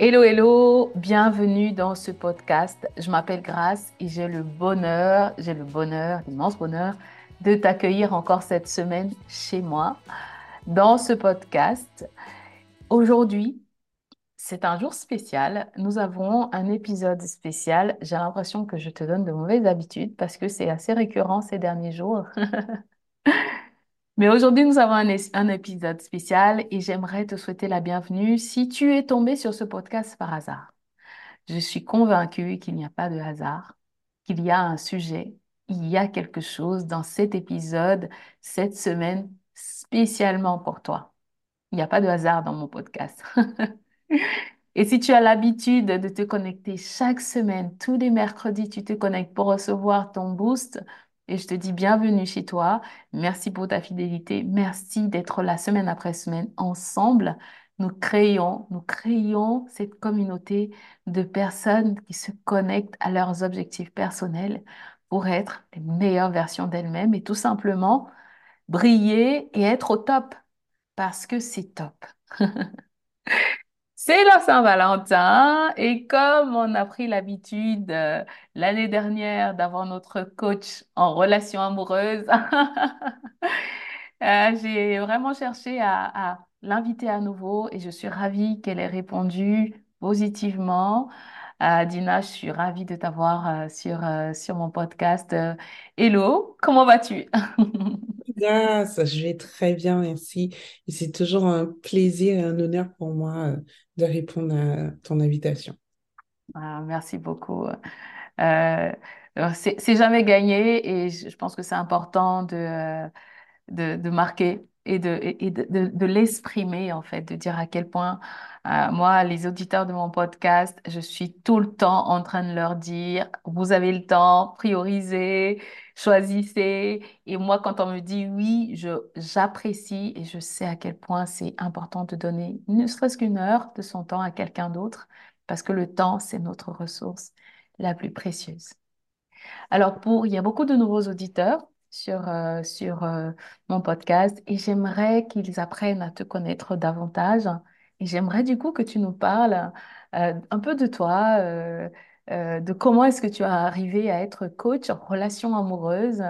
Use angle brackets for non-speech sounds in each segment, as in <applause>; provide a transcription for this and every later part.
Hello, hello, bienvenue dans ce podcast. Je m'appelle Grace et j'ai le bonheur, j'ai le bonheur, l'immense bonheur de t'accueillir encore cette semaine chez moi dans ce podcast. Aujourd'hui, c'est un jour spécial. Nous avons un épisode spécial. J'ai l'impression que je te donne de mauvaises habitudes parce que c'est assez récurrent ces derniers jours. <laughs> Mais aujourd'hui, nous avons un, épisode spécial et j'aimerais te souhaiter la bienvenue si tu es tombé sur ce podcast par hasard. Je suis convaincue qu'il n'y a pas de hasard, qu'il y a un sujet, il y a quelque chose dans cet épisode, cette semaine, spécialement pour toi. Il n'y a pas de hasard dans mon podcast. <laughs> Et si tu as l'habitude de te connecter chaque semaine, tous les mercredis, tu te connectes pour recevoir ton boost, et je te dis bienvenue chez toi. Merci pour ta fidélité. Merci d'être là semaine après semaine ensemble. Nous créons, nous créons cette communauté de personnes qui se connectent à leurs objectifs personnels pour être les meilleures versions d'elles-mêmes et tout simplement briller et être au top parce que c'est top. <laughs> C'est la Saint-Valentin et comme on a pris l'habitude euh, l'année dernière d'avoir notre coach en relation amoureuse, <laughs> euh, j'ai vraiment cherché à, l'inviter à nouveau et je suis ravie qu'elle ait répondu positivement. Euh, Dina, je suis ravie de t'avoir sur, sur mon podcast. Hello, comment vas-tu? <laughs> Grâce, je vais très bien, merci. Et c'est toujours un plaisir et un honneur pour moi de répondre à ton invitation. Ah, merci beaucoup. Euh, c'est jamais gagné et je, pense que c'est important de, de, marquer et de, de, l'exprimer, en fait, de dire à quel point, euh, moi, les auditeurs de mon podcast, je suis tout le temps en train de leur dire, vous avez le temps, priorisez, choisissez. Et moi, quand on me dit oui, je, j'apprécie et je sais à quel point c'est important de donner ne serait-ce qu'une heure de son temps à quelqu'un d'autre, parce que le temps, c'est notre ressource la plus précieuse. Alors, pour, il y a beaucoup de nouveaux auditeurs sur, euh, sur euh, mon podcast et j'aimerais qu'ils apprennent à te connaître davantage. Et j'aimerais du coup que tu nous parles euh, un peu de toi, de comment est-ce que tu as arrivé à être coach en relation amoureuse?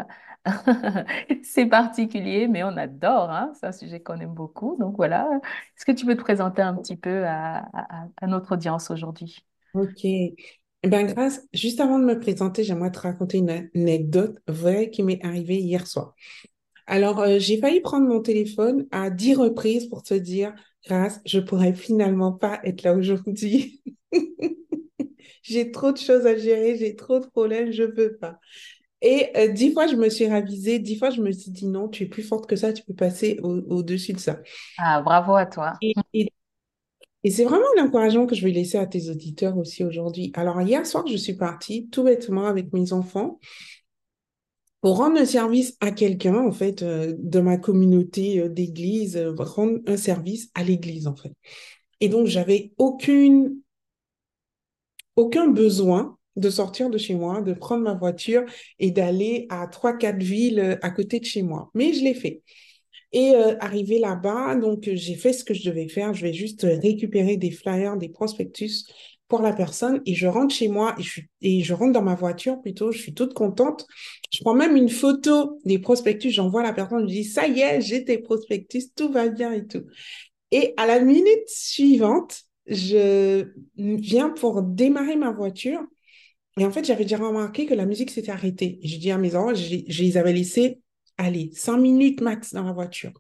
<laughs> C'est particulier, mais on adore, hein. C'est un sujet qu'on aime beaucoup. Donc voilà, est-ce que tu peux te présenter un petit peu à, notre audience aujourd'hui? Ok. Bien, grâce, juste avant de me présenter, j'aimerais te raconter une anecdote vraie qui m'est arrivée hier soir. Alors, euh, j'ai failli prendre mon téléphone à dix reprises pour te dire, grâce, je pourrais finalement pas être là aujourd'hui. <laughs> j'ai trop de choses à gérer, j'ai trop de problèmes, je peux pas. Et euh, dix fois, je me suis ravisée, dix fois, je me suis dit non, tu es plus forte que ça, tu peux passer au-dessus de ça. Ah, bravo à toi. Et c'est vraiment l'encouragement que je vais laisser à tes auditeurs aussi aujourd'hui. Alors, hier soir, je suis partie tout bêtement avec mes enfants pour rendre un service à quelqu'un, en fait, euh, de ma communauté euh, d'église, rendre un service à l'église, en fait. Et donc, j'avais aucune, aucun besoin de sortir de chez moi, de prendre ma voiture et d'aller à trois, quatre villes à côté de chez moi. Mais je l'ai fait. Et euh, arrivé là-bas, donc euh, j'ai fait ce que je devais faire. Je vais juste euh, récupérer des flyers, des prospectus pour la personne et je rentre chez moi et je, rentre dans ma voiture plutôt. Je suis toute contente. Je prends même une photo des prospectus. J'envoie la personne. Je dis ça y est, j'ai tes prospectus, tout va bien et tout. Et à la minute suivante, je viens pour démarrer ma voiture. Et en fait, j'avais déjà remarqué que la musique s'était arrêtée. Et je dis à mes enfants, je, les avais laissés, aller cinq minutes max dans la voiture.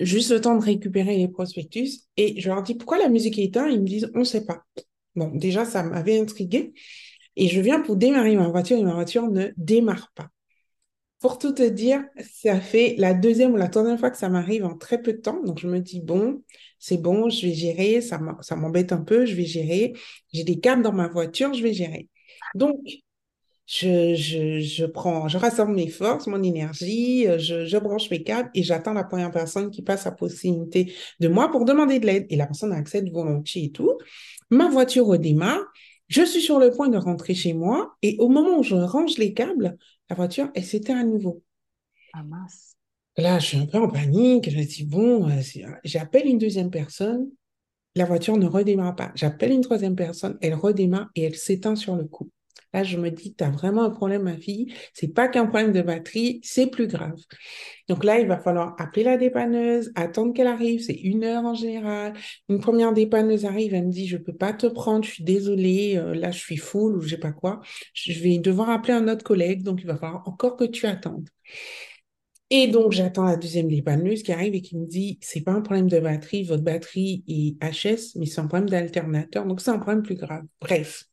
Juste le temps de récupérer les prospectus. Et je leur dis, pourquoi la musique est éteinte? Ils me disent, on ne sait pas. Bon, déjà, ça m'avait intrigué. Et je viens pour démarrer ma voiture et ma voiture ne démarre pas. Pour tout te dire, ça fait la deuxième ou la troisième fois que ça m'arrive en très peu de temps. Donc, je me dis, bon, c'est bon, je vais gérer. Ça m'embête un peu, je vais gérer. J'ai des câbles dans ma voiture, je vais gérer. Donc, je, prends, je rassemble mes forces, mon énergie, je, je branche mes câbles et j'attends la première personne qui passe à proximité de moi pour demander de l'aide. Et la personne accepte volontiers et tout. Ma voiture redémarre. Je suis sur le point de rentrer chez moi et au moment où je range les câbles, la voiture, elle s'éteint à nouveau. Ah mince. Là, je suis un peu en panique. Je me dis, bon, euh, j'appelle une deuxième personne. La voiture ne redémarre pas. J'appelle une troisième personne. Elle redémarre et elle s'éteint sur le coup. Là, je me dis, tu as vraiment un problème, ma fille. C'est pas qu'un problème de batterie, c'est plus grave. Donc là, il va falloir appeler la dépanneuse, attendre qu'elle arrive. C'est une heure en général. Une première dépanneuse arrive, elle me dit, je peux pas te prendre, je suis désolée, euh, là, je suis full ou je sais pas quoi. Je vais devoir appeler un autre collègue, donc il va falloir encore que tu attendes. Et donc, j'attends la deuxième dépanneuse qui arrive et qui me dit, c'est pas un problème de batterie, votre batterie est HS, mais c'est un problème d'alternateur, donc c'est un problème plus grave. Bref,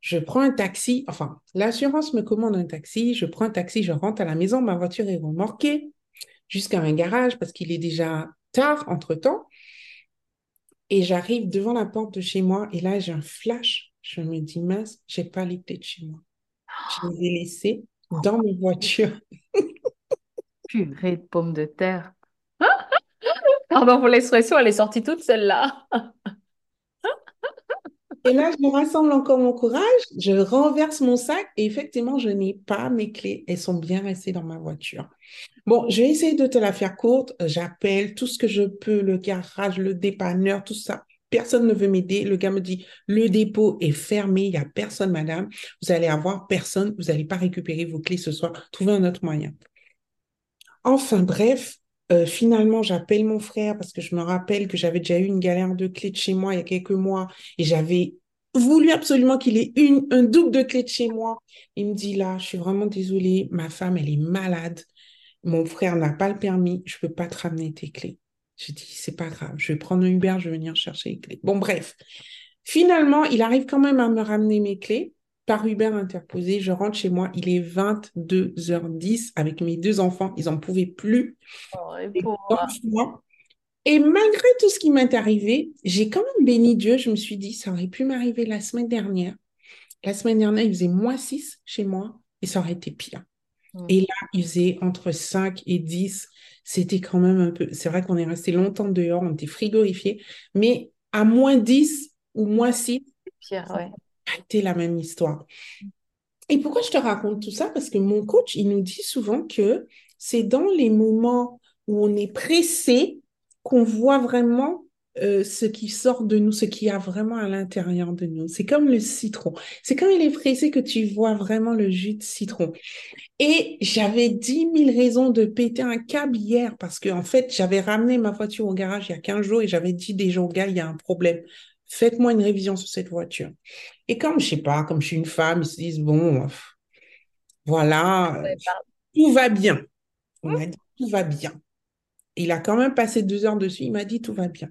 je prends un taxi, enfin, l'assurance me commande un taxi, je prends un taxi, je rentre à la maison, ma voiture est remorquée jusqu'à un garage parce qu'il est déjà tard entre-temps. Et j'arrive devant la porte de chez moi et là, j'ai un flash. Je me dis, mince, j'ai pas les clés de chez moi. Je les ai laissées dans mes voitures. <laughs> Purée de pommes de terre. <laughs> Pardon pour l'expression, elle est sortie toute celle-là. <laughs> Et là, je rassemble encore mon courage, je renverse mon sac et effectivement, je n'ai pas mes clés. Elles sont bien restées dans ma voiture. Bon, je vais essayer de te la faire courte. J'appelle tout ce que je peux, le garage, le dépanneur, tout ça. Personne ne veut m'aider. Le gars me dit, le dépôt est fermé, il n'y a personne, madame. Vous allez avoir personne, vous n'allez pas récupérer vos clés ce soir. Trouvez un autre moyen. Enfin, bref, euh, finalement, j'appelle mon frère parce que je me rappelle que j'avais déjà eu une galère de clés de chez moi il y a quelques mois et j'avais voulu absolument qu'il ait une, un double de clés de chez moi. Il me dit là, je suis vraiment désolée, ma femme, elle est malade. Mon frère n'a pas le permis, je peux pas te ramener tes clés. J'ai dit, c'est pas grave, je vais prendre un Uber, je vais venir chercher les clés. Bon, bref. Finalement, il arrive quand même à me ramener mes clés par Uber interposé. Je rentre chez moi, il est 22h10 avec mes deux enfants, ils n'en pouvaient plus. Oh, et, malgré tout ce qui m'est arrivé, j'ai quand même béni Dieu. Je me suis dit, ça aurait pu m'arriver la semaine dernière. La semaine dernière, il faisait moins 6 chez moi et ça aurait été pire. Hmm. Et là, il faisait entre 5 et 10. C'était quand même un peu. C'est vrai qu'on est resté longtemps dehors, on était frigorifiés, mais à moins 10 ou moins 6, pire, ouais la même histoire. Et pourquoi je te raconte tout ça? Parce que mon coach, il nous dit souvent que c'est dans les moments où on est pressé qu'on voit vraiment euh, ce qui sort de nous, ce qu'il y a vraiment à l'intérieur de nous. C'est comme le citron. C'est quand il est pressé que tu vois vraiment le jus de citron. Et j'avais dix mille raisons de péter un câble hier parce que, en fait, j'avais ramené ma voiture au garage il y a 15 jours et j'avais dit déjà au gars, il y a un problème faites-moi une révision sur cette voiture. Et comme, je sais pas, comme je suis une femme, ils se disent, bon, voilà, tout va bien. On m'a dit, tout va bien. Il a quand même passé deux heures dessus, il m'a dit, tout va bien.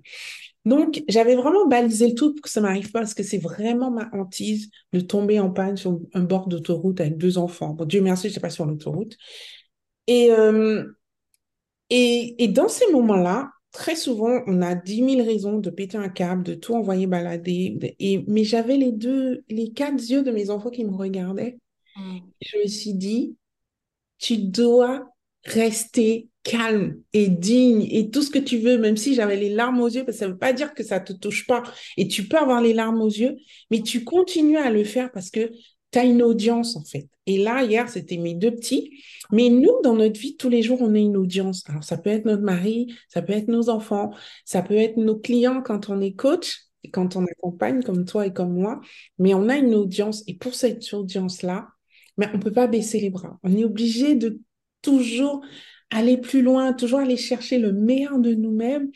Donc, j'avais vraiment balisé le tout pour que ça m'arrive pas, parce que c'est vraiment ma hantise de tomber en panne sur un bord d'autoroute avec deux enfants. Bon, Dieu merci, je n'étais pas sur l'autoroute. Et, euh, et, et dans ces moments-là, très souvent, on a dix mille raisons de péter un câble, de tout envoyer balader. Et, mais j'avais les deux, les quatre yeux de mes enfants qui me regardaient. Mm. Je me suis dit, tu dois rester calme et digne et tout ce que tu veux, même si j'avais les larmes aux yeux, parce que ça ne veut pas dire que ça te touche pas. Et tu peux avoir les larmes aux yeux, mais tu continues à le faire parce que tu as une audience en fait. Et là, hier, c'était mes deux petits. Mais nous, dans notre vie, tous les jours, on a une audience. Alors, ça peut être notre mari, ça peut être nos enfants, ça peut être nos clients quand on est coach, quand on accompagne comme toi et comme moi. Mais on a une audience. Et pour cette audience-là, mais on ne peut pas baisser les bras. On est obligé de toujours aller plus loin, toujours aller chercher le meilleur de nous-mêmes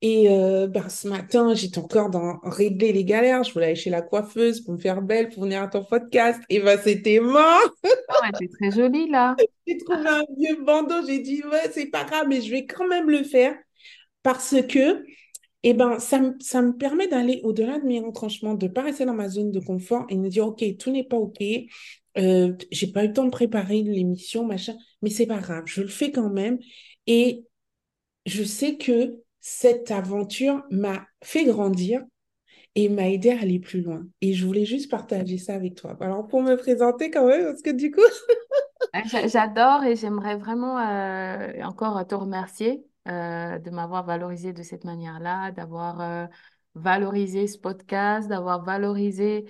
Et euh, ben, ce matin, j'étais encore dans régler les galères. Je voulais aller chez la coiffeuse pour me faire belle, pour venir à ton podcast. Et ben, c'était mort. Oh, ouais, c'est très joli là. <laughs> J'ai trouvé un vieux bandeau. J'ai dit, ouais, c'est pas grave, mais je vais quand même le faire parce que eh ben, ça, me- ça me permet d'aller au-delà de mes retranchements, de ne pas rester dans ma zone de confort et me dire, OK, tout n'est pas OK. Euh, j'ai pas eu le temps de préparer l'émission, machin, mais c'est pas grave, je le fais quand même. Et je sais que cette aventure m'a fait grandir et m'a aidé à aller plus loin. Et je voulais juste partager ça avec toi. Alors, pour me présenter quand même, parce que du coup, <laughs> j'a- J'adore et j'aimerais vraiment euh, encore te remercier euh, de m'avoir valorisé de cette manière-là, d'avoir euh, valorisé ce podcast, d'avoir valorisé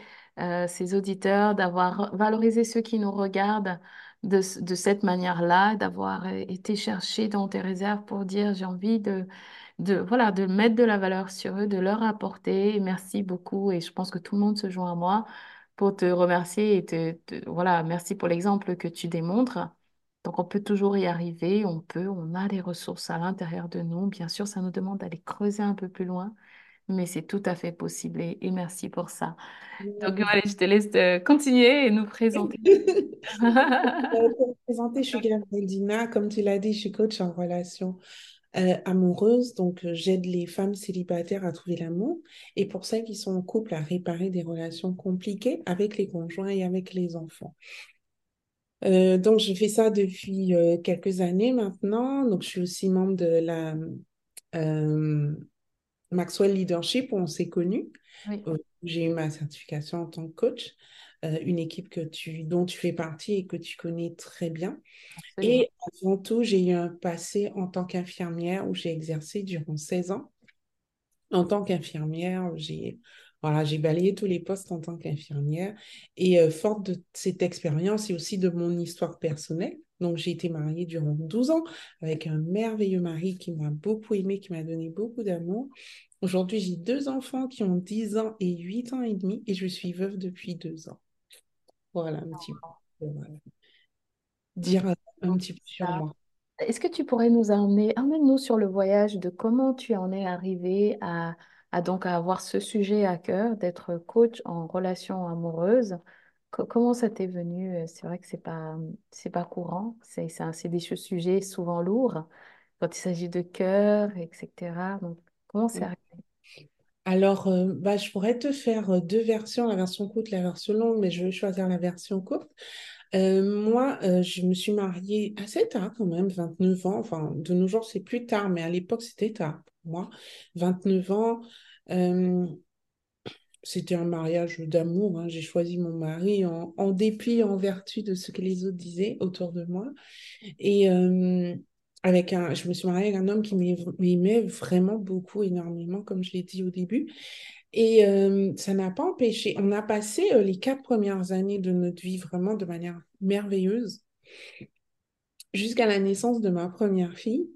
ces auditeurs, d'avoir valorisé ceux qui nous regardent de, de cette manière-là, d'avoir été chercher dans tes réserves pour dire j'ai envie de, de, voilà, de mettre de la valeur sur eux, de leur apporter. Merci beaucoup et je pense que tout le monde se joint à moi pour te remercier et te, te- voilà, merci pour l'exemple que tu démontres. Donc, on peut toujours y arriver, on peut, on a les ressources à l'intérieur de nous. Bien sûr, ça nous demande d'aller creuser un peu plus loin, mais c'est tout à fait possible et, et merci pour ça. Donc, allez, je te laisse euh, continuer et nous présenter. <laughs> Euh, pour me présenter, je suis <laughs> Gabrielle Dina. Comme tu l'as dit, je suis coach en relation euh, amoureuse. Donc, euh, j'aide les femmes célibataires à trouver l'amour et pour celles qui sont en couple à réparer des relations compliquées avec les conjoints et avec les enfants. Euh, donc, je fais ça depuis euh, quelques années maintenant. Donc, je suis aussi membre de la euh, Maxwell Leadership où on s'est connus. Oui, J'ai eu ma certification en tant que coach, euh, une équipe que tu, dont tu fais partie et que tu connais très bien. absolument. Et avant tout, j'ai eu un passé en tant qu'infirmière où j'ai exercé durant 16 ans. En tant qu'infirmière, j'ai voilà, j'ai balayé tous les postes en tant qu'infirmière. Et euh, forte de cette expérience et aussi de mon histoire personnelle, donc j'ai été mariée durant 12 ans avec un merveilleux mari qui m'a beaucoup aimé, qui m'a donné beaucoup d'amour. Aujourd'hui, j'ai deux enfants qui ont 10 ans et 8 ans et demi et je suis veuve depuis deux ans. Voilà un petit peu, voilà. Dire un petit peu sur moi. Est-ce que tu pourrais nous emmener, emmène-nous sur le voyage de comment tu en es arrivé à, à donc à avoir ce sujet à cœur, d'être coach en relation amoureuse? Co- comment ça t'est venu? C'est vrai que c'est pas, c'est pas courant. C'est, c'est des sujets souvent lourds quand il s'agit de cœur, etc. Donc, comment c'est arrivé? Alors, euh, bah, je pourrais te faire euh, deux versions, la version courte, la version longue, mais je vais choisir la version courte. Euh, moi, je me suis mariée assez tard quand même, 29 ans. Enfin, de nos jours, c'est plus tard, mais à l'époque, c'était tard pour moi. 29 ans, c'était un mariage d'amour. hein. J'ai choisi mon mari en, en dépit, en vertu de ce que les autres disaient autour de moi. Et avec un, je me suis mariée avec un homme qui m'aimait vraiment beaucoup, énormément, comme je l'ai dit au début. Et euh, ça n'a pas empêché. On a passé euh, les quatre premières années de notre vie vraiment de manière merveilleuse jusqu'à la naissance de ma première fille.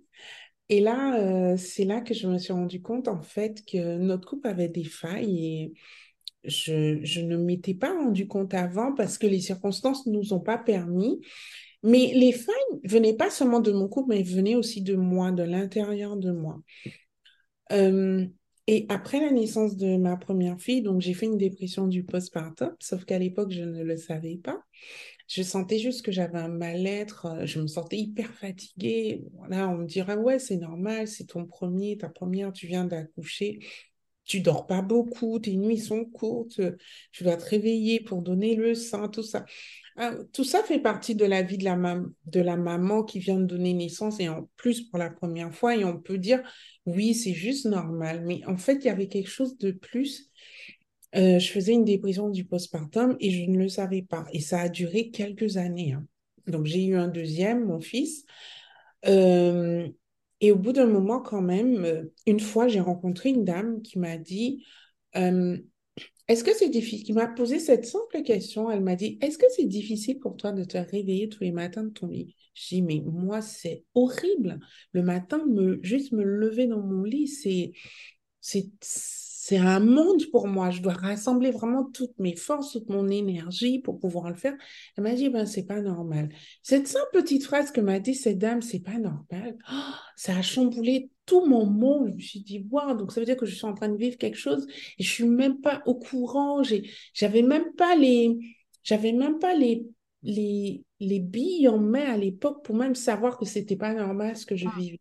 Et là, euh, c'est là que je me suis rendu compte en fait que notre couple avait des failles et je, je ne m'étais pas rendu compte avant parce que les circonstances ne nous ont pas permis. Mais les failles venaient pas seulement de mon couple, mais venaient aussi de moi, de l'intérieur de moi. Euh, et après la naissance de ma première fille, donc j'ai fait une dépression du postpartum, sauf qu'à l'époque, je ne le savais pas. Je sentais juste que j'avais un mal-être, euh, je me sentais hyper fatiguée. Voilà, on me dirait, ouais, c'est normal, c'est ton premier, ta première, tu viens d'accoucher, tu dors pas beaucoup, tes nuits sont courtes, tu dois te réveiller pour donner le sein, tout ça. Ah, tout ça fait partie de la vie de la, de la maman qui vient de donner naissance et en plus pour la première fois. Et on peut dire, oui, c'est juste normal. Mais en fait, il y avait quelque chose de plus. Euh, je faisais une dépression du postpartum et je ne le savais pas. Et ça a duré quelques années. hein. Donc, j'ai eu un deuxième, mon fils. Euh, et au bout d'un moment, quand même, euh, une fois, j'ai rencontré une dame qui m'a dit, est-ce que c'est difficile? Qui m'a posé cette simple question. Elle m'a dit, est-ce que c'est difficile pour toi de te réveiller tous les matins de ton lit? J'ai dit, mais moi, c'est horrible. Le matin, me, juste me lever dans mon lit, c'est, c'est, c'est un monde pour moi. Je dois rassembler vraiment toutes mes forces, toute mon énergie pour pouvoir le faire. Elle m'a dit, ben, c'est pas normal. Cette simple petite phrase que m'a dit cette dame, c'est pas normal. Oh, ça a chamboulé tout mon monde. Je me suis dit, wow, donc ça veut dire que je suis en train de vivre quelque chose et je suis même pas au courant. J'avais même pas les, j'avais même pas les, les, les billes en main à l'époque pour même savoir que c'était pas normal ce que je ah. vivais.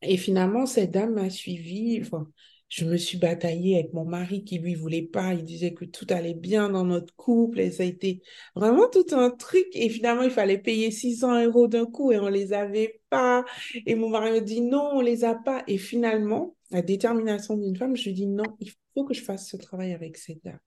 Et finalement, cette dame m'a suivi. Enfin, je me suis bataillée avec mon mari qui lui voulait pas. Il disait que tout allait bien dans notre couple et ça a été vraiment tout un truc. Et finalement, il fallait payer 600 euros d'un coup et on les avait pas. Et mon mari me dit non, on les a pas. Et finalement, la détermination d'une femme, je lui dis non, il faut que je fasse ce travail avec cette dame.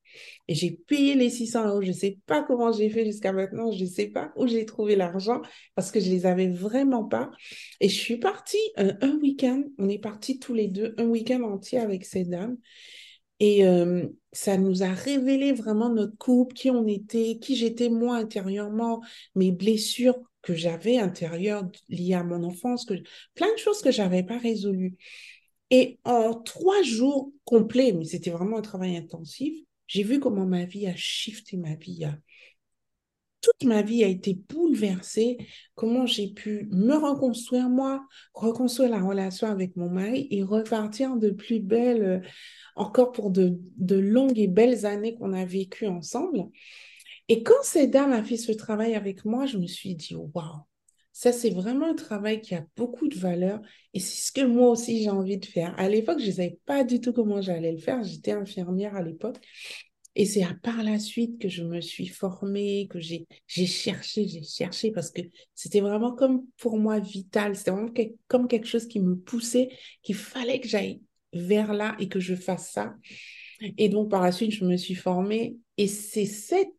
Et j'ai payé les 600 euros. Je ne sais pas comment j'ai fait jusqu'à maintenant. Je ne sais pas où j'ai trouvé l'argent parce que je les avais vraiment pas. Et je suis partie euh, un week-end. On est partis tous les deux un week-end entier avec cette dame. Et euh, ça nous a révélé vraiment notre couple, qui on était, qui j'étais moi intérieurement, mes blessures que j'avais intérieures liées à mon enfance, plein de choses que j'avais pas résolues. Et en trois jours complets, mais c'était vraiment un travail intensif, j'ai vu comment ma vie a shifté, ma vie a... Toute ma vie a été bouleversée, comment j'ai pu me reconstruire moi, reconstruire la relation avec mon mari et repartir de plus belle, euh, encore pour de, de longues et belles années qu'on a vécues ensemble. Et quand cette dame a fait ce travail avec moi, je me suis dit, waouh, ça, c'est vraiment un travail qui a beaucoup de valeur et c'est ce que moi aussi j'ai envie de faire. À l'époque, je ne savais pas du tout comment j'allais le faire. J'étais infirmière à l'époque. Et c'est par la suite que je me suis formée, que j'ai cherché, j'ai cherché parce que c'était vraiment comme pour moi vital. C'était vraiment comme quelque chose qui me poussait, qu'il fallait que j'aille vers là et que je fasse ça. Et donc, par la suite, je me suis formée. Et c'est cette,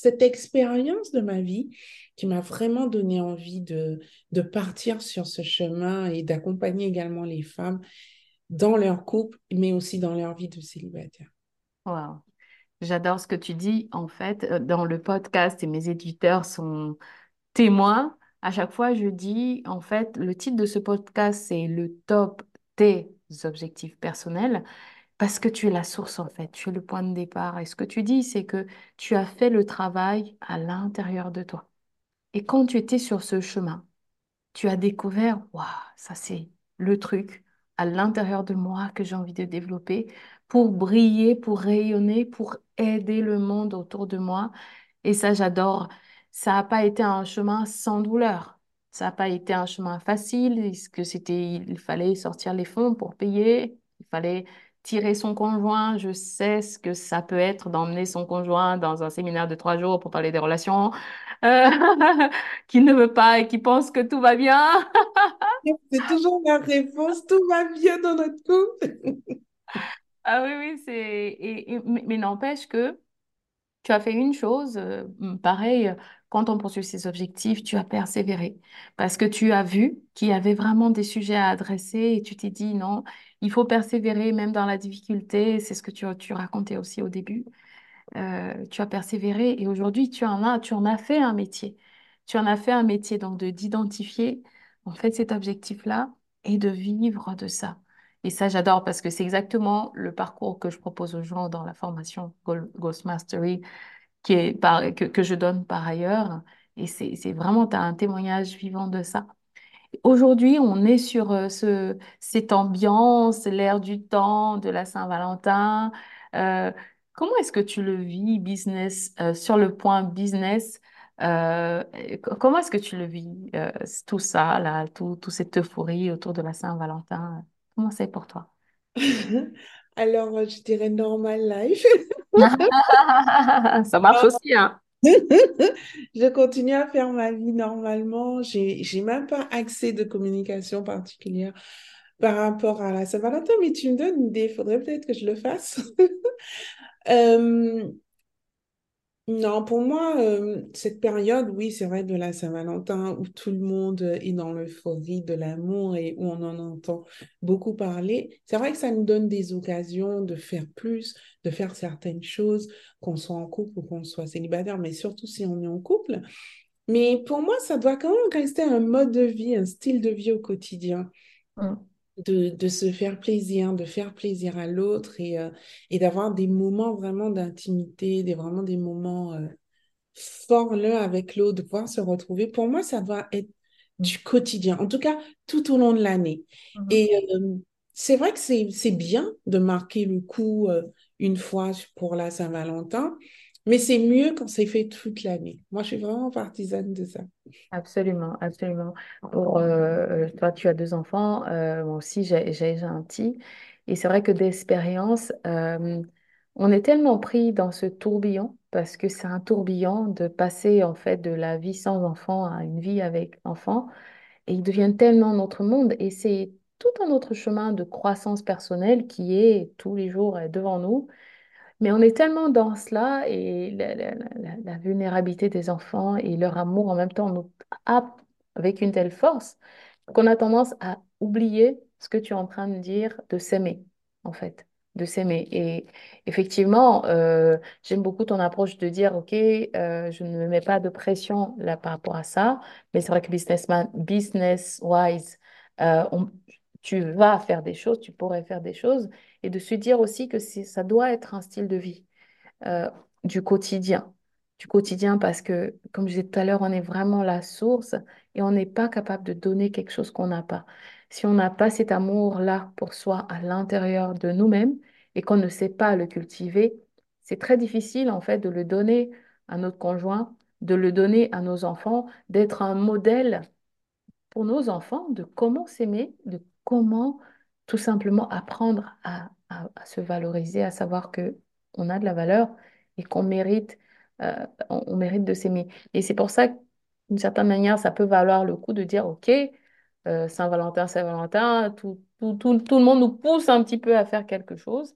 cette expérience de ma vie qui m'a vraiment donné envie de, de partir sur ce chemin et d'accompagner également les femmes dans leur couple, mais aussi dans leur vie de célibataire. Wow. J'adore ce que tu dis. En fait, euh, dans le podcast, et mes éditeurs sont témoins, à chaque fois, je dis, en fait, le titre de ce podcast, c'est le top des objectifs personnels parce que tu es la source, en fait, tu es le point de départ. Et ce que tu dis, c'est que tu as fait le travail à l'intérieur de toi. Et quand tu étais sur ce chemin, tu as découvert, waouh, ça c'est le truc à l'intérieur de moi que j'ai envie de développer pour briller, pour rayonner, pour aider le monde autour de moi. Et ça, j'adore. Ça n'a pas été un chemin sans douleur. Ça n'a pas été un chemin facile. que c'était, il fallait sortir les fonds pour payer? Il fallait tirer son conjoint. Je sais ce que ça peut être d'emmener son conjoint dans un séminaire de trois jours pour parler des relations, euh, <laughs> qui ne veut pas et qui pense que tout va bien. <laughs> c'est toujours la réponse, tout va bien dans notre couple. <laughs> ah oui, oui, c'est... Et, mais, n'empêche que tu as fait une chose, euh, pareil, quand on poursuit ses objectifs, tu as persévéré parce que tu as vu qu'il y avait vraiment des sujets à adresser et tu t'es dit non, il faut persévérer même dans la difficulté. C'est ce que tu, racontais aussi au début. Euh, tu as persévéré et aujourd'hui tu en as, tu en as fait un métier. Tu en as fait un métier donc de d'identifier en fait cet objectif-là et de vivre de ça. Et ça, j'adore parce que c'est exactement le parcours que je propose aux gens dans la formation Ghost Mastery qui est que, que je donne par ailleurs. Et c'est vraiment, tu as un témoignage vivant de ça. Aujourd'hui, on est sur euh, ce, cette ambiance, l'ère du temps, de la Saint-Valentin. Euh, comment est-ce que tu le vis, business, euh, sur le point business? comment est-ce que tu le vis, tout ça, là, tout, toute cette euphorie autour de la Saint-Valentin? Comment c'est pour toi? <laughs> Alors, je dirais normal life. <laughs> Ça marche aussi, hein? <laughs> Je continue à faire ma vie normalement. J'ai, j'ai même pas accès de communication particulière par rapport à la Saint-Valentin, mais tu me donnes une idée. Il faudrait peut-être que je le fasse. <laughs> Euh, non, pour moi, euh, cette période, oui, c'est vrai, de la Saint-Valentin, où tout le monde est dans l'euphorie de l'amour et où on en entend beaucoup parler, c'est vrai que ça nous donne des occasions de faire plus, de faire certaines choses, qu'on soit en couple ou qu'on soit célibataire, mais surtout si on est en couple. Mais pour moi, ça doit quand même rester un mode de vie, un style de vie au quotidien. Mmh. De, de se faire plaisir, de faire plaisir à l'autre et, euh, et d'avoir des moments vraiment d'intimité, des, vraiment des moments euh, forts l'un avec l'autre, de pouvoir se retrouver. Pour moi, ça doit être du quotidien, en tout cas tout au long de l'année. Mhm. Et euh, c'est vrai que c'est, bien de marquer le coup une fois pour la Saint-Valentin, mais c'est mieux quand c'est fait toute l'année. Moi, je suis vraiment partisane de ça. Absolument, absolument. Pour, euh, toi, tu as deux enfants, euh, moi aussi, j'ai un petit. Et c'est vrai que d'expérience, euh, on est tellement pris dans ce tourbillon, parce que c'est un tourbillon de passer en fait de la vie sans enfant à une vie avec enfant. Et ils deviennent tellement notre monde. Et c'est tout un autre chemin de croissance personnelle qui est tous les jours devant nous. Mais on est tellement dans cela et la, vulnérabilité des enfants et leur amour en même temps nous happe avec une telle force qu'on a tendance à oublier ce que tu es en train de dire, de s'aimer, en fait, de s'aimer. Et effectivement, euh, j'aime beaucoup ton approche de dire, OK, euh, je ne me mets pas de pression là par rapport à ça, mais c'est vrai que businessman, business-wise, euh, on- tu vas faire des choses, tu pourrais faire des choses et de se dire aussi que ça doit être un style de vie euh, du quotidien. Du quotidien parce que, comme je disais tout à l'heure, on est vraiment la source et on n'est pas capable de donner quelque chose qu'on n'a pas. Si on n'a pas cet amour-là pour soi à l'intérieur de nous-mêmes et qu'on ne sait pas le cultiver, c'est très difficile en fait de le donner à notre conjoint, de le donner à nos enfants, d'être un modèle pour nos enfants de comment s'aimer, de comment tout simplement apprendre à, se valoriser, à savoir que on a de la valeur et qu'on mérite, euh, on, mérite de s'aimer. Et c'est pour ça que, d'une certaine manière, ça peut valoir le coup de dire, OK, euh, Saint-Valentin, Saint-Valentin, tout, tout le monde nous pousse un petit peu à faire quelque chose.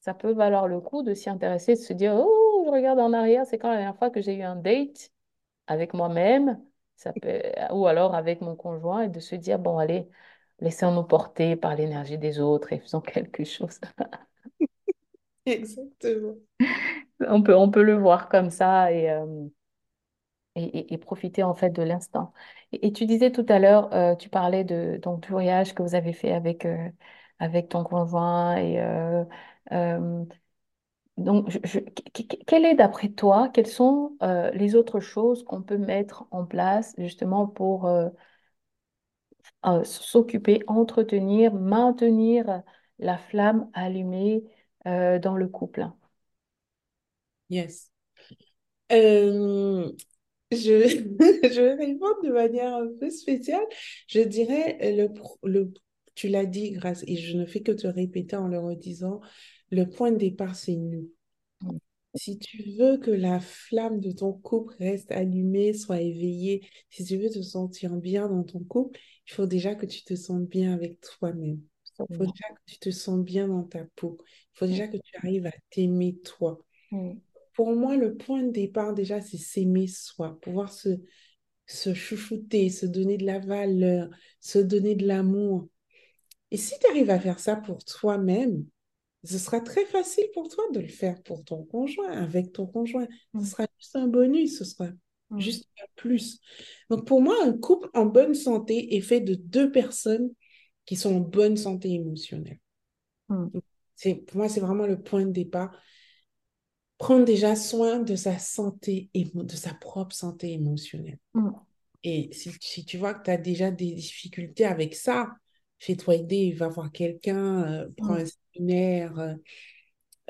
Ça peut valoir le coup de s'y intéresser, de se dire, oh, je regarde en arrière, c'est quand la dernière fois que j'ai eu un date avec moi-même, ça peut, ou alors avec mon conjoint, et de se dire, bon, allez, laissons-nous porter par l'énergie des autres et faisons <laughs> quelque chose. <laughs> Exactement. On peut, on peut le voir comme ça et, euh, et, profiter en fait de l'instant. Et, et tu disais tout à l'heure, euh, tu parlais de, donc, du voyage que vous avez fait avec, euh, avec ton conjoint et donc, je, je- que- que- quelle est d'après toi, quelles sont les autres choses qu'on peut mettre en place justement pour euh, s'occuper, entretenir, maintenir la flamme allumée euh, dans le couple. Yes. Euh, je, <laughs> je vais répondre de manière un peu spéciale. Je dirais, le, le, tu l'as dit, grâce, et je ne fais que te répéter en le redisant, le point de départ, c'est nous. Si tu veux que la flamme de ton couple reste allumée, soit éveillée, si tu veux te sentir bien dans ton couple, il faut déjà que tu te sentes bien avec toi-même. Il faut déjà que tu te sentes bien dans ta peau. Il faut Mm. déjà que tu arrives à t'aimer toi. Mm. Pour moi, le point de départ, déjà, c'est s'aimer soi, pouvoir se, se chouchouter, se donner de la valeur, se donner de l'amour. Et si tu arrives à faire ça pour toi-même, ce sera très facile pour toi de le faire pour ton conjoint, avec ton conjoint. Ce Mm. sera juste un bonus, ce sera Mm. juste un plus. Donc pour moi, un couple en bonne santé est fait de deux personnes qui sont en bonne santé émotionnelle. Mm. C'est, pour moi, c'est vraiment le point de départ. Prendre déjà soin de sa santé, émo- de sa propre santé émotionnelle. Mm. Et si, si tu vois que tu as déjà des difficultés avec ça, fais-toi aider, va voir quelqu'un, euh, prends Mm. un séminaire, euh,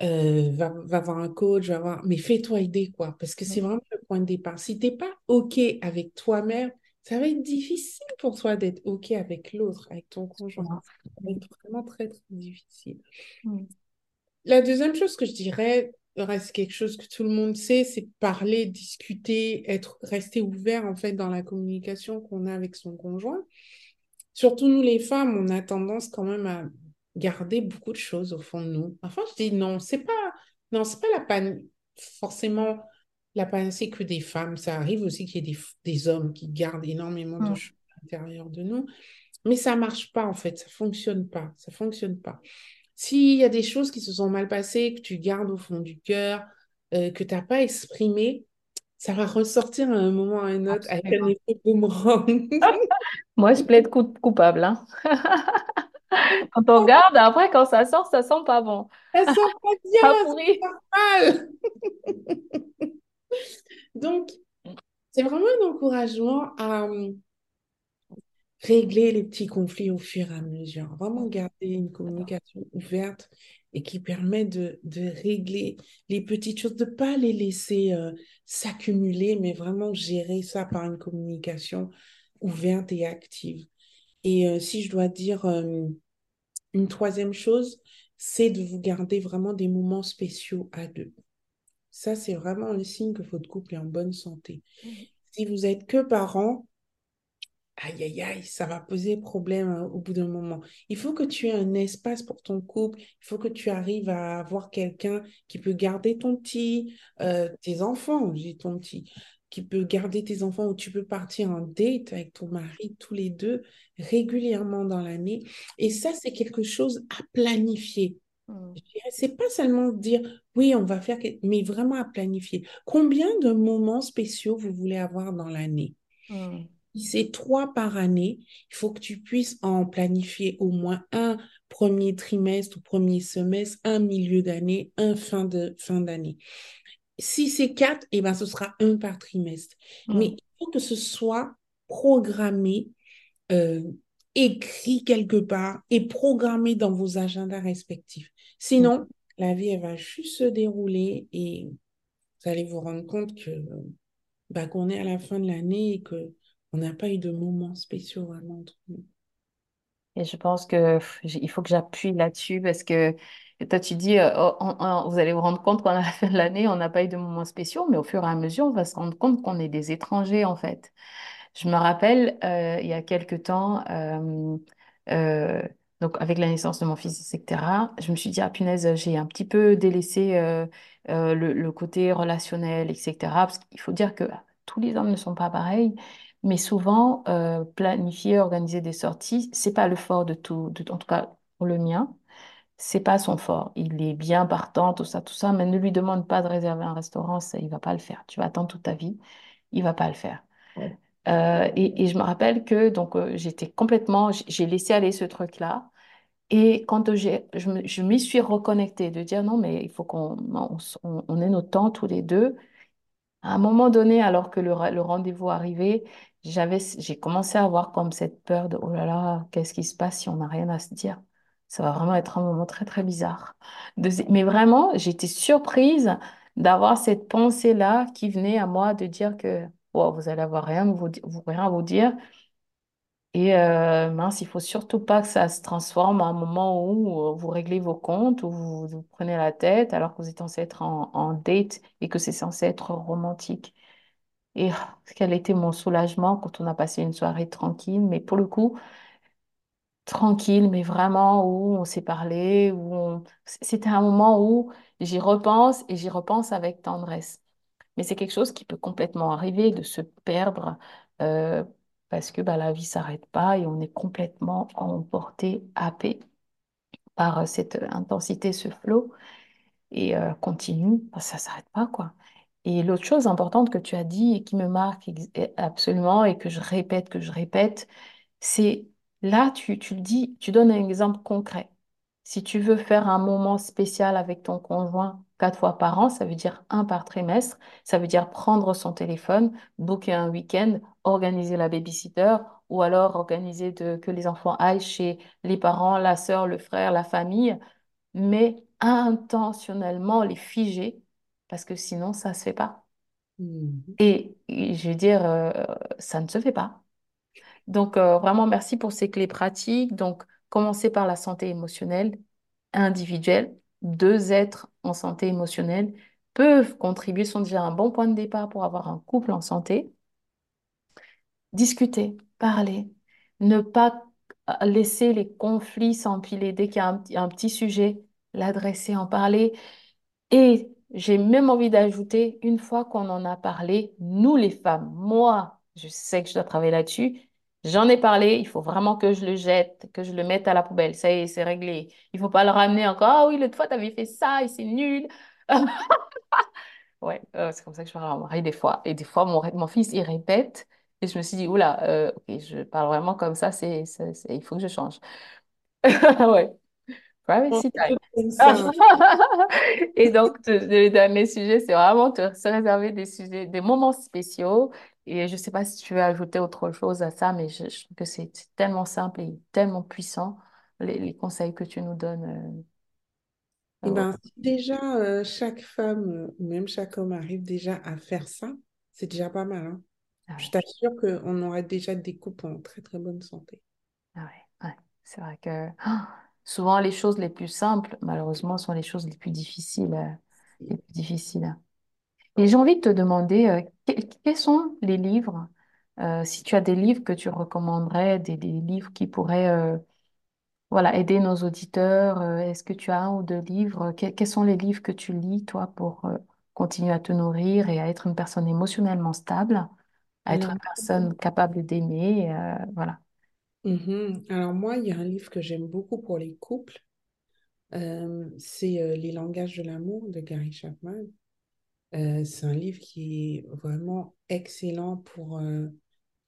euh, va, va voir un coach, va voir, mais fais-toi aider, quoi, parce que c'est Mm. vraiment le point de départ. Si tu n'es pas OK avec toi-même, ça va être difficile pour toi d'être OK avec l'autre, avec ton conjoint. Ça va être vraiment très, très difficile. Mm. La deuxième chose que je dirais, reste quelque chose que tout le monde sait, c'est parler, discuter, être, rester ouvert en fait dans la communication qu'on a avec son conjoint. Surtout nous les femmes, on a tendance quand même à garder beaucoup de choses au fond de nous. Enfin, je dis non, c'est pas, non, c'est pas la pan- forcément la panacée que des femmes. Ça arrive aussi qu'il y ait des, des hommes qui gardent énormément de Mm. choses à l'intérieur de nous, mais ça marche pas en fait, ça fonctionne pas, ça fonctionne pas. S'il y a des choses qui se sont mal passées, que tu gardes au fond du cœur, euh, que tu n'as pas exprimé, ça va ressortir à un moment ou à un autre avec un effet boomerang. <laughs> Moi, je plaide coup- coupable, hein. <laughs> Quand on regarde, après, quand ça sort, ça sent pas bon. Ça sent pas bien, <laughs> ça sent mal. Donc, c'est vraiment un encouragement à hum, régler les petits conflits au fur et à mesure. Vraiment garder une communication ouverte et qui permet de, de régler les petites choses, de ne pas les laisser euh, s'accumuler, mais vraiment gérer ça par une communication ouverte et active. Et euh, si je dois dire euh, une troisième chose, c'est de vous garder vraiment des moments spéciaux à deux. Ça, c'est vraiment le signe que votre couple est en bonne santé. Si vous êtes que parents, aïe, aïe, aïe, ça va poser problème hein, au bout d'un moment. Il faut que tu aies un espace pour ton couple. Il faut que tu arrives à avoir quelqu'un qui peut garder ton petit, euh, tes enfants, j'ai ton petit, qui peut garder tes enfants ou tu peux partir en date avec ton mari tous les deux régulièrement dans l'année. Et ça, c'est quelque chose à planifier. Mm. C'est pas seulement dire oui, on va faire, mais vraiment à planifier. Combien de moments spéciaux vous voulez avoir dans l'année? Mm. Si c'est trois par année, il faut que tu puisses en planifier au moins un premier trimestre ou premier semestre, un milieu d'année, un fin de fin d'année. Si c'est quatre, eh ben, ce sera un par trimestre. Mais il faut que ce soit programmé, euh, écrit quelque part et programmé dans vos agendas respectifs. Sinon, la vie, elle va juste se dérouler et vous allez vous rendre compte que bah, qu'on est à la fin de l'année et que on n'a pas eu de moments spéciaux vraiment entre nous. Et je pense que pff, il faut que j'appuie là-dessus parce que toi, tu dis, euh, oh, on- on- vous allez vous rendre compte qu'à la fin <laughs> de l'année, on n'a pas eu de moments spéciaux, mais au fur et à mesure, on va se rendre compte qu'on est des étrangers, en fait. Je me rappelle, euh, il y a quelque temps, euh, donc avec la naissance de mon fils, etc., je me suis dit, ah punaise, j'ai un petit peu délaissé le, le côté relationnel, etc. Parce qu'il faut dire que tous les hommes ne sont pas pareils, mais souvent, euh, planifier, organiser des sorties, c'est pas le fort de tout, de- en tout cas pour le mien, c'est pas son fort. Il est bien partant, tout ça, tout ça, mais ne lui demande pas de réserver un restaurant, ça, il va pas le faire. Tu vas attendre toute ta vie, il va pas le faire. Ouais. Euh, et, et je me rappelle que donc euh, j'étais complètement, j'ai laissé aller ce truc-là. Et quand j'ai, je m'y suis reconnectée, de dire non, mais il faut qu'on on, s- on- on ait notre temps tous les deux. À un moment donné, alors que le, le rendez-vous arrivait, j'avais, j'ai commencé à avoir comme cette peur de oh là là, qu'est-ce qui se passe si on n'a rien à se dire? Ça va vraiment être un moment très très bizarre. Mais vraiment, j'étais surprise d'avoir cette pensée-là qui venait à moi de dire que vous allez avoir rien, vous, vous, rien à vous dire. Et euh, mince, il faut surtout pas que ça se transforme à un moment où euh, vous réglez vos comptes, où vous vous prenez la tête alors que vous êtes censé être en, en date et que c'est censé être romantique. Et ah, quel était mon soulagement quand on a passé une soirée tranquille, mais pour le coup, tranquille, mais vraiment où on s'est parlé, où. C'était un moment où j'y repense et j'y repense avec tendresse. Mais c'est quelque chose qui peut complètement arriver, de se perdre, euh, parce que bah, la vie s'arrête pas et on est complètement emporté, happé par euh, cette intensité, ce flot, et euh, continue, bah, ça s'arrête pas, quoi. Et l'autre chose importante que tu as dit et qui me marque absolument et que je répète, que je répète, c'est là, tu, tu le dis, tu donnes un exemple concret. Si tu veux faire un moment spécial avec ton conjoint quatre fois par an, ça veut dire un par trimestre, ça veut dire prendre son téléphone, booker un week-end, organiser la babysitter ou alors organiser que les enfants aillent chez les parents, la sœur, le frère, la famille, mais intentionnellement les figer parce que sinon ça se fait pas. Mhm. Et, je veux dire, euh, ça ne se fait pas. Donc, euh, vraiment, merci pour ces clés pratiques. Donc, commencer par la santé émotionnelle individuelle. Deux êtres en santé émotionnelle peuvent contribuer, sont déjà un bon point de départ pour avoir un couple en santé. Discuter, parler, ne pas laisser les conflits s'empiler. Dès qu'il y a un, un petit sujet, l'adresser, en parler. Et j'ai même envie d'ajouter, une fois qu'on en a parlé, nous les femmes, moi, je sais que je dois travailler là-dessus. J'en ai parlé, il faut vraiment que je le jette, que je le mette à la poubelle. Ça y est, c'est réglé. Il faut pas le ramener encore. Ah oui, l'autre fois, tu avais fait ça et c'est nul. <laughs> Ouais, euh, c'est comme ça que je parle à mon mari des fois. Et des fois, mon, fils, il répète. Et je me suis dit, oula, euh, je parle vraiment comme ça, il faut que je change. <laughs> Ouais, privacy time. <laughs> Et donc, te- le dernier sujet, c'est vraiment te, se réserver des sujets, des moments spéciaux. Et je ne sais pas si tu veux ajouter autre chose à ça, mais je, je trouve que c'est tellement simple et tellement puissant, les, les conseils que tu nous donnes. euh, euh, ben, déjà euh, chaque femme même chaque homme arrive déjà à faire ça, c'est déjà pas mal, hein. ah Je t'assure qu'on aurait déjà des couples en très très bonne santé. ah ouais, ouais. C'est vrai que ah, souvent, les choses les plus simples, malheureusement, sont les choses les plus difficiles. les plus difficiles. Et j'ai envie de te demander, euh, que- quels sont les livres, euh, si tu as des livres que tu recommanderais, des, des livres qui pourraient euh, voilà, aider nos auditeurs, est-ce que tu as un ou deux livres? Que- quels sont les livres que tu lis, toi, pour continuer à te nourrir et à être une personne émotionnellement stable, à être Alors, une personne capable d'aimer, voilà. Mhm. Alors moi, il y a un livre que j'aime beaucoup pour les couples, euh, c'est euh, Les langages de l'amour de Gary Chapman. Euh, c'est un livre qui est vraiment excellent pour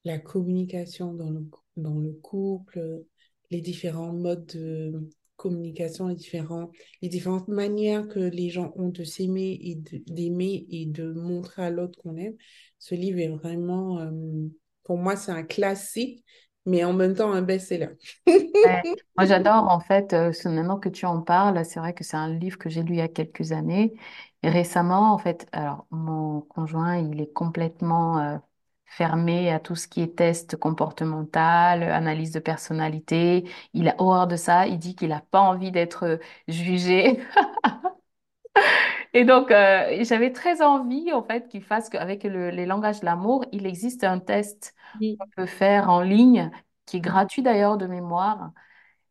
la communication dans le, dans le couple, les différents modes de communication, les différents, les différentes manières que les gens ont de s'aimer et de- d'aimer et de montrer à l'autre qu'on aime. Ce livre est vraiment, pour moi, c'est un classique, mais en même temps un best-seller. Ouais. <laughs> Moi, j'adore, en fait, euh, maintenant que tu en parles, c'est vrai que c'est un livre que j'ai lu il y a quelques années. Et récemment, en fait, alors, mon conjoint, il est complètement euh, fermé à tout ce qui est test comportemental, analyse de personnalité. Il a horreur de ça. Il dit qu'il n'a pas envie d'être euh, jugé. <laughs> Et donc, euh, j'avais très envie, en fait, qu'il fasse qu'avec le, les langages de l'amour, il existe un test Oui. qu'on peut faire en ligne, qui est gratuit d'ailleurs de mémoire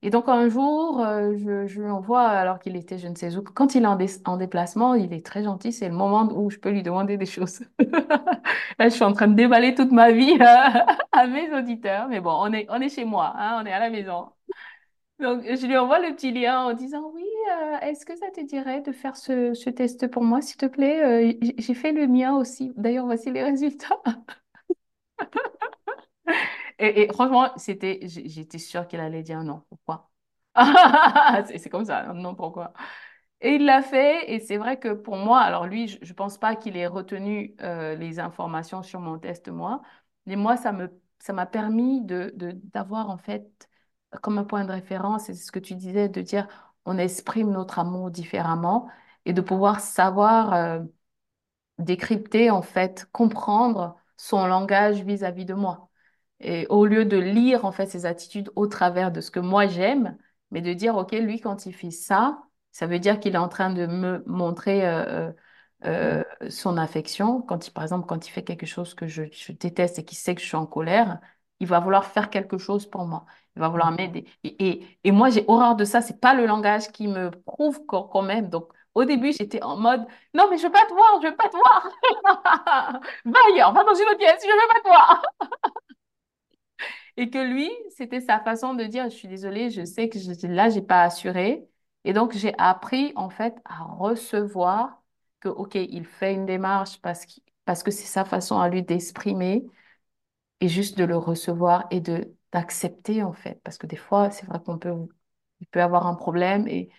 et donc un jour, euh, je, je lui envoie, alors qu'il était je ne sais où, quand il est en, dé- en déplacement, il est très gentil, c'est le moment où je peux lui demander des choses. <laughs> Là, je suis en train de déballer toute ma vie <laughs> à mes auditeurs, mais bon, on est, on est chez moi, hein, on est à la maison. Donc, je lui envoie le petit lien en disant, oui, euh, est-ce que ça te dirait de faire ce, ce test pour moi, s'il te plaît? Euh, j'ai fait le mien aussi. D'ailleurs, voici les <laughs> résultats. Et, franchement, c'était, j'étais sûre qu'il allait dire non. Pourquoi? <laughs> C'est c'est comme ça, non, pourquoi? Et il l'a fait, et c'est vrai que pour moi, alors lui, je ne pense pas qu'il ait retenu euh, les informations sur mon test, moi, mais moi, ça me, ça m'a permis de, de- d'avoir en fait comme un point de référence, c'est ce que tu disais, de dire on exprime notre amour différemment et de pouvoir savoir euh, décrypter, en fait, comprendre son langage vis-à-vis de moi. Et au lieu de lire, en fait, ses attitudes au travers de ce que moi j'aime, mais de dire, OK, lui, quand il fait ça, ça veut dire qu'il est en train de me montrer euh, euh, son affection. Quand il, par exemple, quand il fait quelque chose que je, je déteste et qu'il sait que je suis en colère, il va vouloir faire quelque chose pour moi. Il va vouloir m'aider. Et, et, et moi, j'ai horreur de ça. C'est pas le langage qui me prouve qu'on m'aime. Donc, au début, j'étais en mode, non, mais je veux pas te voir, je veux pas te voir. <laughs> Va ailleurs, va dans une autre pièce, je veux pas te voir. <laughs> Et que lui, c'était sa façon de dire, je suis désolée, je sais que je, là, j'ai pas assuré. Et donc, j'ai appris, en fait, à recevoir que, OK, il fait une démarche parce que c'est sa façon à lui d'exprimer et juste de le recevoir et de d'accepter, en fait. Parce que des fois, c'est vrai qu'on peut, il peut avoir un problème et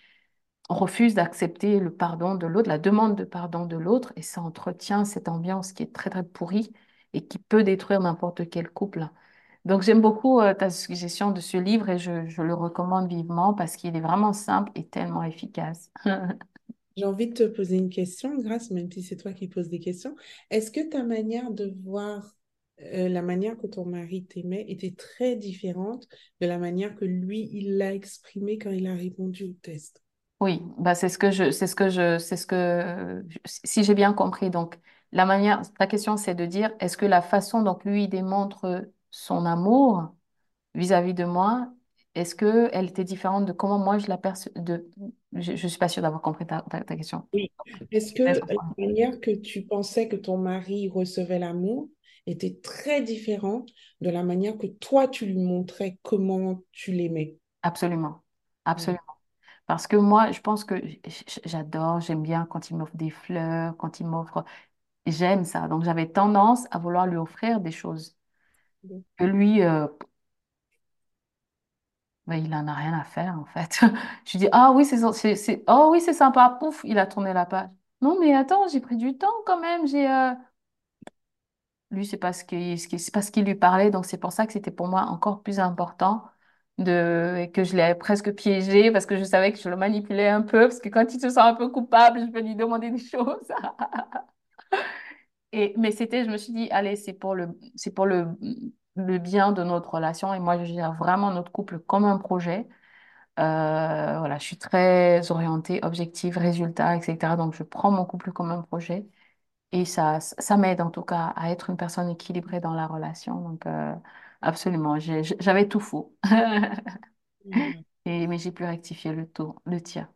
on refuse d'accepter le pardon de l'autre, la demande de pardon de l'autre, et ça entretient cette ambiance qui est très, très pourrie et qui peut détruire n'importe quel couple. Donc, j'aime beaucoup euh, ta suggestion de ce livre et je, je le recommande vivement parce qu'il est vraiment simple et tellement efficace. <laughs> J'ai envie de te poser une question, Grâce, même si c'est toi qui poses des questions. Est-ce que ta manière de voir euh, la manière que ton mari t'aimait était très différente de la manière que lui, il l'a exprimé quand il a répondu au test? Oui, bah c'est ce que je, c'est ce que je, c'est ce que, si j'ai bien compris. Donc, la manière, ta question, c'est de dire, est-ce que la façon dont lui démontre son amour vis-à-vis de moi, est-ce que elle était différente de comment moi je l'aperçois de, je, je suis pas sûre d'avoir compris ta, ta, ta question. Oui. Est-ce que la manière que tu pensais que ton mari recevait l'amour était très différente de la manière que toi, tu lui montrais comment tu l'aimais? Absolument, absolument. Parce que moi, je pense que j'adore, j'aime bien quand il m'offre des fleurs, quand il m'offre, j'aime ça. Donc j'avais tendance à vouloir lui offrir des choses que lui, euh, Mais il en a rien à faire, en fait. <laughs> Je lui dis, ah oui, c'est, oh oui, c'est sympa. Pouf, il a tourné la page. Non, mais attends, j'ai pris du temps quand même. J'ai, euh, Lui, c'est pas ce qui, ce qui- c'est pas ce qui lui parlait, donc c'est pour ça que c'était pour moi encore plus important de, que je l'ai presque piégé parce que je savais que je le manipulais un peu, parce que quand il se sent un peu coupable, je peux lui demander des <laughs> choses. Et, mais c'était, je me suis dit, allez, c'est pour le, c'est pour le, le bien de notre relation. Et moi, je gère vraiment notre couple comme un projet. Euh, voilà, je suis très orientée, objective, résultat, etc. Donc, je prends mon couple comme un projet. Et ça, ça m'aide en tout cas à être une personne équilibrée dans la relation. Donc, euh, absolument, j'ai- j'avais tout faux. Mm. <laughs> Et, mais j'ai pu rectifier le tour, le tir.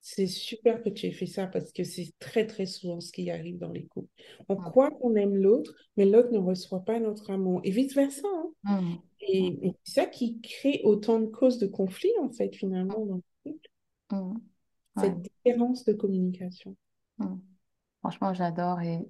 C'est super que tu aies fait ça parce que c'est très, très souvent ce qui arrive dans les couples. On croit qu'on aime l'autre, mais l'autre ne reçoit pas notre amour et vice-versa. hein. mm, Et, et c'est ça qui crée autant de causes de conflit, en fait, finalement, dans le couple, mm, ouais, cette différence de communication. mm. Franchement, j'adore et,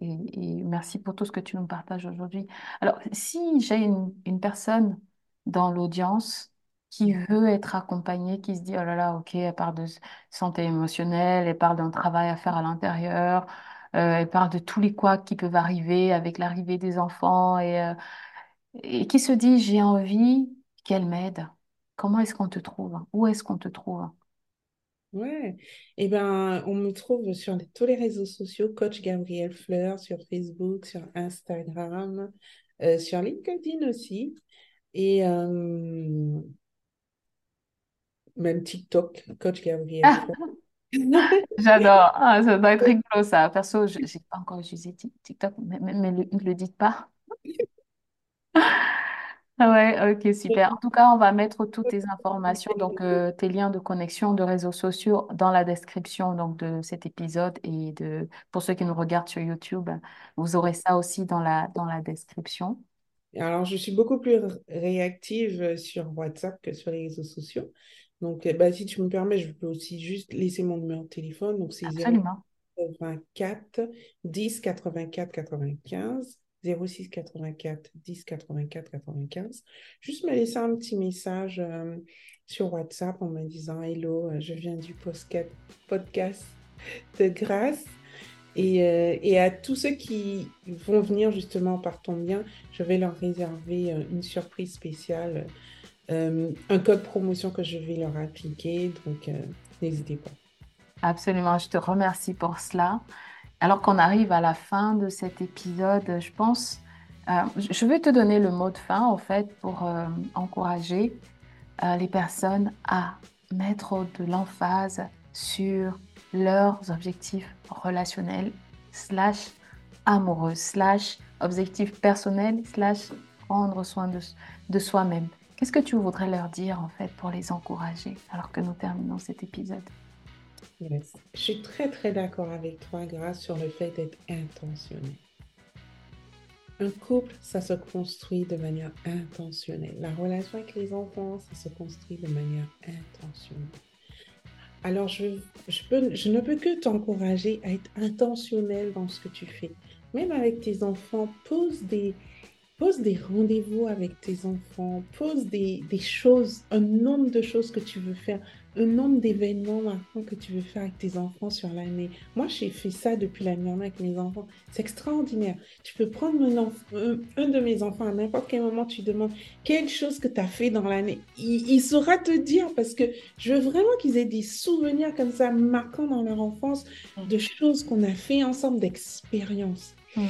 merci pour tout ce que tu nous partages aujourd'hui. Alors, si j'ai une, personne dans l'audience qui veut être accompagnée, qui se dit, oh là là, ok, elle parle de santé émotionnelle, elle parle d'un travail à faire à l'intérieur, euh, elle parle de tous les couacs qui peuvent arriver avec l'arrivée des enfants euh, et qui se dit, j'ai envie qu'elle m'aide. Comment est-ce qu'on te trouve? Où est-ce qu'on te trouve? Ouais, et ben, on me trouve sur les- tous les réseaux sociaux, Coach Gabriel Fleur, sur Facebook, sur Instagram, euh, sur LinkedIn aussi, et euh, même TikTok, Coach Gabriel Fleur. <laughs> J'adore. Ah, ça doit être rigolo, ça. Perso, je n'ai pas encore utilisé Tik- TikTok, mais, le- ne le dites pas. Ah ouais, ok, super. En tout cas, on va mettre toutes tes informations, <laughs> donc euh, tes liens de connexion de réseaux sociaux dans la description donc, de cet épisode et de, pour ceux qui nous regardent sur YouTube, vous aurez ça aussi dans la, dans la description. Alors, je suis beaucoup plus réactive sur WhatsApp que sur les réseaux sociaux. Donc, euh, bah, si tu me permets, je peux aussi juste laisser mon numéro de téléphone. Donc, c'est Absolument. 084 10 84 95. 06 84 10 84 95. Juste me laisser un petit message euh, sur WhatsApp en me disant Hello, euh, je viens du podcast de grâce. Et, euh, et à tous ceux qui vont venir justement par ton bien, je vais leur réserver une surprise spéciale, un code promotion que je vais leur appliquer. Donc, n'hésitez pas. Absolument. Je te remercie pour cela. Alors qu'on arrive à la fin de cet épisode, je pense, euh, je vais te donner le mot de fin, en fait, pour euh, encourager euh, les personnes à mettre de l'emphase sur leurs objectifs relationnels, slash amoureux, slash objectifs personnels, slash prendre soin de, de soi-même. Qu'est-ce que tu voudrais leur dire, en fait, pour les encourager, alors que nous terminons cet épisode? Je suis très, très d'accord avec toi, Grâce, sur le fait d'être intentionnel. Un couple, ça se construit de manière intentionnelle. La relation avec les enfants, ça se construit de manière intentionnelle. Alors, je, je, peux, je ne peux que t'encourager à être intentionnel dans ce que tu fais. Même avec tes enfants, pose des, pose des rendez-vous avec tes enfants, pose des, des choses, un nombre de choses que tu veux faire, un nombre d'événements marquants que tu veux faire avec tes enfants sur l'année. Moi, j'ai fait ça depuis l'année dernière avec mes enfants. C'est extraordinaire. Tu peux prendre un, de mes enfants à n'importe quel moment, tu demandes quelque chose que tu as fait dans l'année. Il, il, saura te dire parce que je veux vraiment qu'ils aient des souvenirs comme ça marquants dans leur enfance de choses qu'on a fait ensemble, d'expériences. Mmh.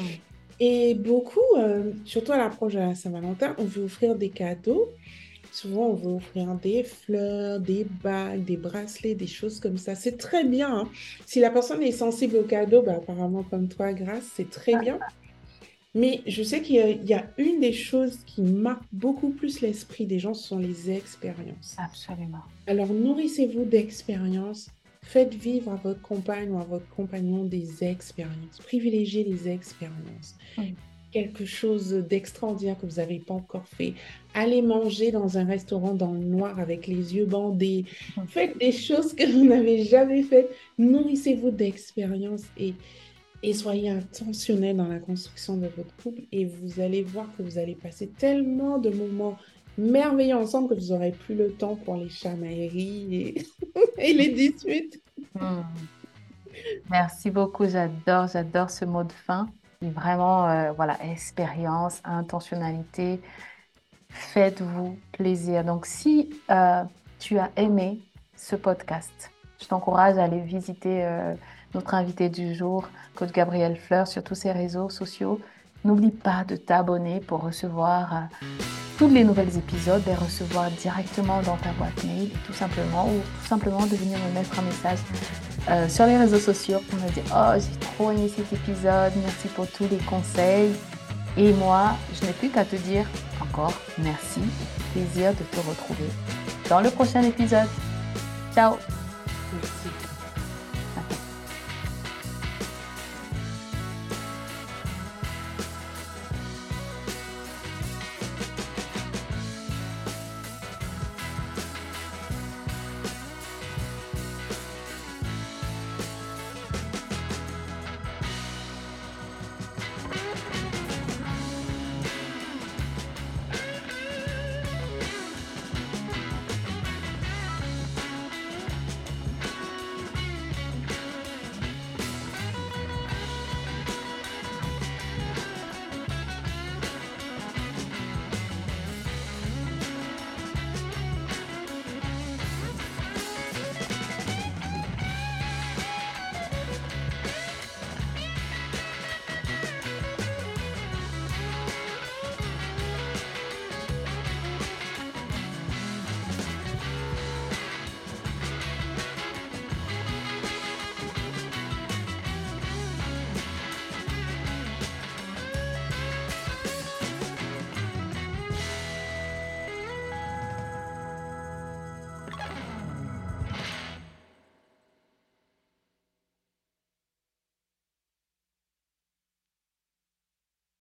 Et beaucoup, euh, surtout à l'approche de la Saint-Valentin, on veut offrir des cadeaux. Souvent, on veut offrir des fleurs, des bagues, des bracelets, des choses comme ça. C'est très bien. Hein? Si la personne est sensible aux cadeaux, bah, apparemment comme toi, Grâce, c'est très bien. Mais je sais qu'il y, y, a une des choses qui marque beaucoup plus l'esprit des gens, ce sont les expériences. Absolument. Alors, nourrissez-vous d'expériences. Faites vivre à votre compagne ou à votre compagnon des expériences. Privilégiez les expériences. Oui. Quelque chose d'extraordinaire que vous n'avez pas encore fait. Allez manger dans un restaurant dans le noir avec les yeux bandés. Faites des choses que vous n'avez jamais faites. Nourrissez-vous d'expériences et, et soyez intentionnel dans la construction de votre couple. Et vous allez voir que vous allez passer tellement de moments merveilleux ensemble que vous n'aurez plus le temps pour les chamailleries et, <laughs> les disputes. Hmm. Merci beaucoup, j'adore, j'adore ce mot de fin. Vraiment, euh, voilà, expérience, intentionnalité. Faites-vous plaisir. Donc, si euh, tu as aimé ce podcast, je t'encourage à aller visiter euh, notre invité du jour, Coach Gabriel Fleur, sur tous ses réseaux sociaux. N'oublie pas de t'abonner pour recevoir euh, tous les nouveaux épisodes, les recevoir directement dans ta boîte mail, tout simplement, ou tout simplement de venir me mettre un message euh, sur les réseaux sociaux pour me dire Oh, j'ai trop aimé cet épisode, merci pour tous les conseils. Et moi, je n'ai plus qu'à te dire encore merci, plaisir de te retrouver dans le prochain épisode. Ciao.